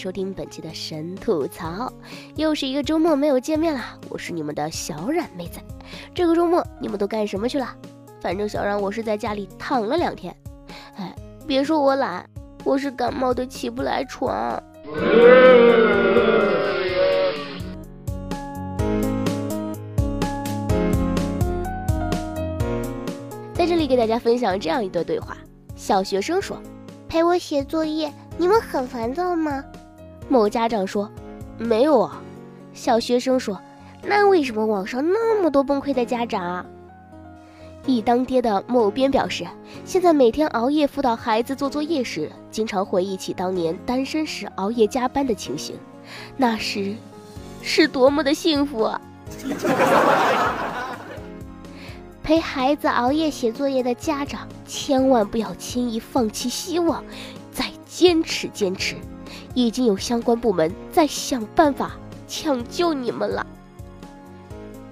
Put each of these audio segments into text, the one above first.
收听本期的神吐槽。又是一个周末没有见面了，我是你们的小冉妹子。这个周末你们都干什么去了？反正小冉我是在家里躺了两天。哎，别说我懒，我是感冒的起不来床。在这里给大家分享这样一段对话：小学生说：“陪我写作业。”你们很烦躁吗？某家长说：“没有啊。”小学生说：“那为什么网上那么多崩溃的家长？”一当爹的某编表示：“现在每天熬夜辅导孩子做作业时，经常回忆起当年单身时熬夜加班的情形，那时是多么的幸福啊！” 陪孩子熬夜写作业的家长，千万不要轻易放弃希望。再坚持坚持，已经有相关部门在想办法抢救你们了。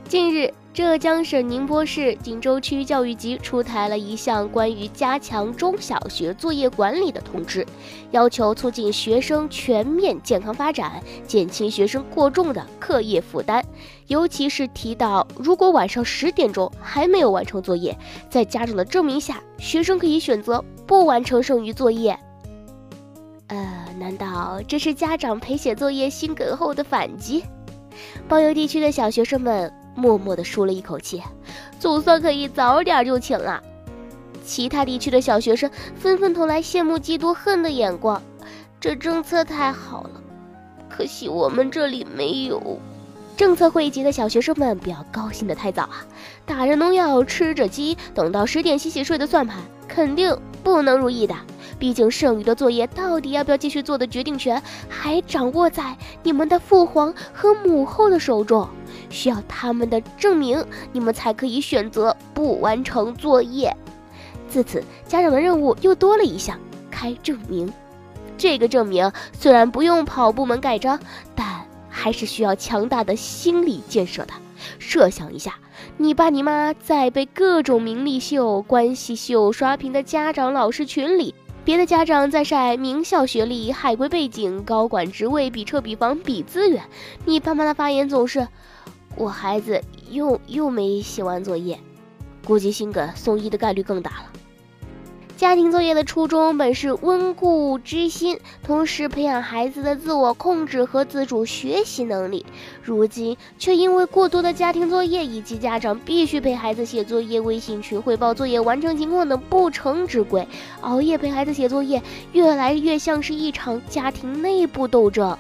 近日，浙江省宁波市锦州区教育局出台了一项关于加强中小学作业管理的通知，要求促进学生全面健康发展，减轻学生过重的课业负担。尤其是提到，如果晚上十点钟还没有完成作业，在家长的证明下，学生可以选择不完成剩余作业。难道这是家长陪写作业心梗后的反击？包邮地区的小学生们默默地舒了一口气，总算可以早点就寝了。其他地区的小学生纷纷投来羡慕、嫉妒、恨的眼光。这政策太好了，可惜我们这里没有。政策汇集的小学生们不要高兴得太早啊！打着农药，吃着鸡，等到十点洗洗睡的算盘，肯定不能如意的。毕竟剩余的作业到底要不要继续做的决定权，还掌握在你们的父皇和母后的手中，需要他们的证明，你们才可以选择不完成作业。自此，家长的任务又多了一项：开证明。这个证明虽然不用跑部门盖章，但还是需要强大的心理建设的。设想一下，你爸你妈在被各种名利秀、关系秀刷屏的家长老师群里。别的家长在晒名校学历、海归背景、高管职位，比车比房比资源。你爸妈的发言总是：“我孩子又又没写完作业，估计心梗送医的概率更大了。”家庭作业的初衷本是温故知新，同时培养孩子的自我控制和自主学习能力。如今却因为过多的家庭作业以及家长必须陪孩子写作业、微信群汇报作业完成情况等不成之规，熬夜陪孩子写作业越来越像是一场家庭内部斗争。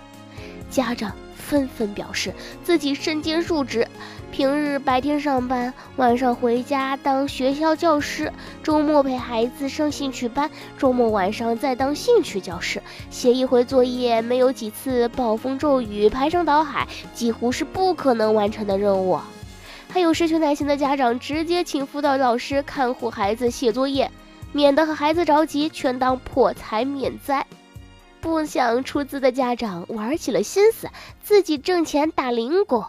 家长。纷纷表示自己身兼数职，平日白天上班，晚上回家当学校教师，周末陪孩子上兴趣班，周末晚上再当兴趣教师。写一回作业没有几次暴风骤雨，排山倒海，几乎是不可能完成的任务。还有失去耐心的家长，直接请辅导老师看护孩子写作业，免得和孩子着急，全当破财免灾。不想出资的家长玩起了心思，自己挣钱打零工。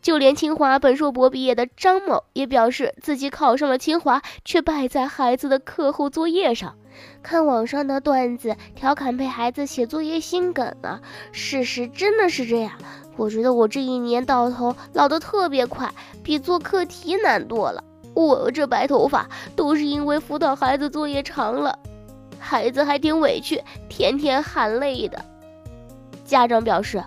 就连清华本硕博毕业的张某也表示，自己考上了清华，却败在孩子的课后作业上。看网上的段子调侃陪孩子写作业心梗了，事实真的是这样。我觉得我这一年到头老得特别快，比做课题难多了。我这白头发都是因为辅导孩子作业长了。孩子还挺委屈，天天喊累的。家长表示，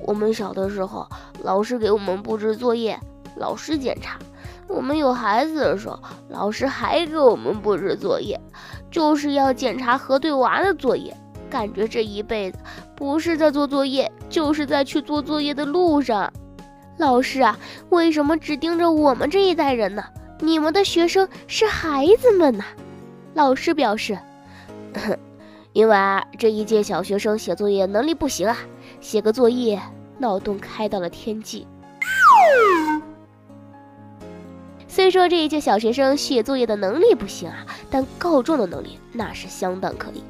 我们小的时候，老师给我们布置作业，老师检查；我们有孩子的时候，老师还给我们布置作业，就是要检查核对娃的作业。感觉这一辈子不是在做作业，就是在去做作业的路上。老师啊，为什么只盯着我们这一代人呢？你们的学生是孩子们呐。老师表示。因为啊，这一届小学生写作业能力不行啊，写个作业脑洞开到了天际。虽说这一届小学生写作业的能力不行啊，但告状的能力那是相当可以。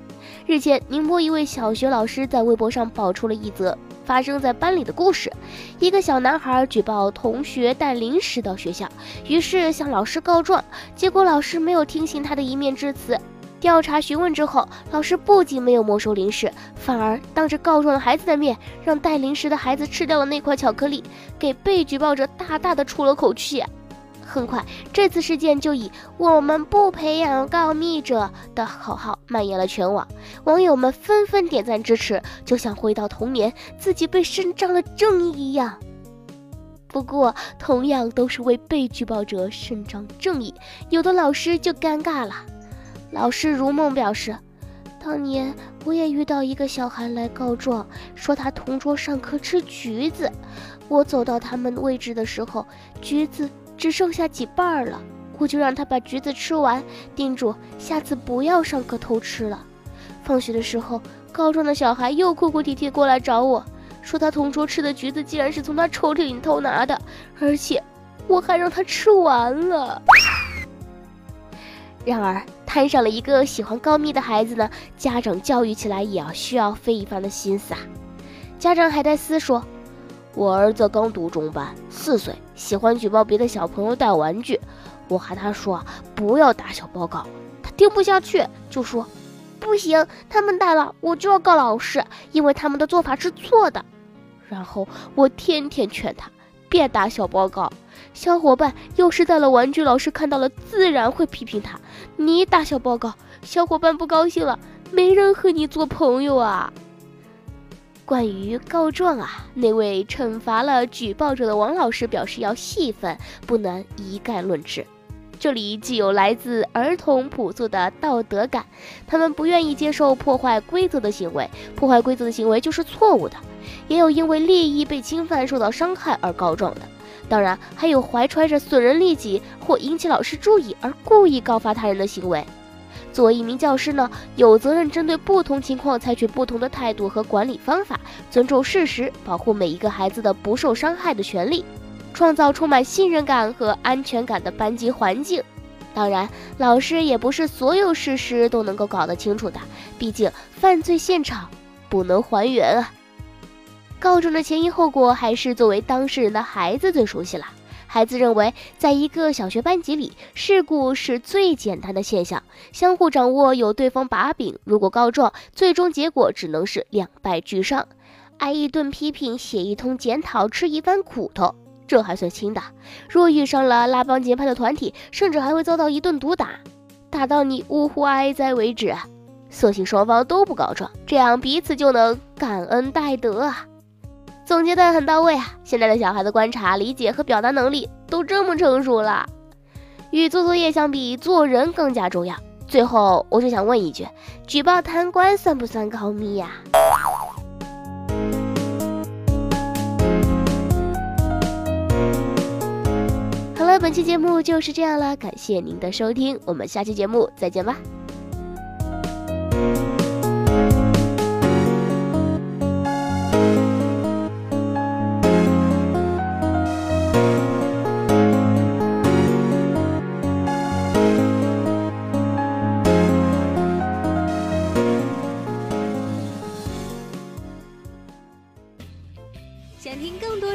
日前，宁波一位小学老师在微博上爆出了一则发生在班里的故事：一个小男孩举报同学带零食到学校，于是向老师告状，结果老师没有听信他的一面之词。调查询问之后，老师不仅没有没收零食，反而当着告状的孩子的面，让带零食的孩子吃掉了那块巧克力，给被举报者大大的出了口气。很快，这次事件就以“我们不培养告密者”的口号蔓延了全网，网友们纷纷点赞支持，就像回到童年，自己被伸张了正义一样。不过，同样都是为被举报者伸张正义，有的老师就尴尬了。老师如梦表示，当年我也遇到一个小孩来告状，说他同桌上课吃橘子，我走到他们位置的时候，橘子只剩下几瓣儿了，我就让他把橘子吃完，叮嘱下次不要上课偷吃了。放学的时候，告状的小孩又哭哭啼啼过来找我，说他同桌吃的橘子竟然是从他抽屉里偷拿的，而且我还让他吃完了。然而，摊上了一个喜欢告密的孩子呢，家长教育起来也要需要费一番的心思啊。家长海带丝说：“我儿子刚读中班，四岁，喜欢举报别的小朋友带玩具。我和他说不要打小报告，他听不下去，就说不行，他们带了我就要告老师，因为他们的做法是错的。然后我天天劝他别打小报告。”小伙伴要是带了玩具，老师看到了自然会批评他。你打小报告，小伙伴不高兴了，没人和你做朋友啊。关于告状啊，那位惩罚了举报者的王老师表示要细分，不能一概论治。这里既有来自儿童朴素的道德感，他们不愿意接受破坏规则的行为，破坏规则的行为就是错误的；也有因为利益被侵犯受到伤害而告状的。当然，还有怀揣着损人利己或引起老师注意而故意告发他人的行为。作为一名教师呢，有责任针对不同情况采取不同的态度和管理方法，尊重事实，保护每一个孩子的不受伤害的权利，创造充满信任感和安全感的班级环境。当然，老师也不是所有事实都能够搞得清楚的，毕竟犯罪现场不能还原啊。告状的前因后果，还是作为当事人的孩子最熟悉了。孩子认为，在一个小学班级里，事故是最简单的现象，相互掌握有对方把柄。如果告状，最终结果只能是两败俱伤，挨一顿批评，写一通检讨，吃一番苦头，这还算轻的。若遇上了拉帮结派的团体，甚至还会遭到一顿毒打，打到你呜呼哀哉为止。所幸双方都不告状，这样彼此就能感恩戴德啊。总结的很到位啊！现在的小孩的观察、理解和表达能力都这么成熟了，与做作业相比，做人更加重要。最后，我就想问一句：举报贪官算不算告密呀？本期节目就是这样了，感谢您的收听，我们下期节目再见吧。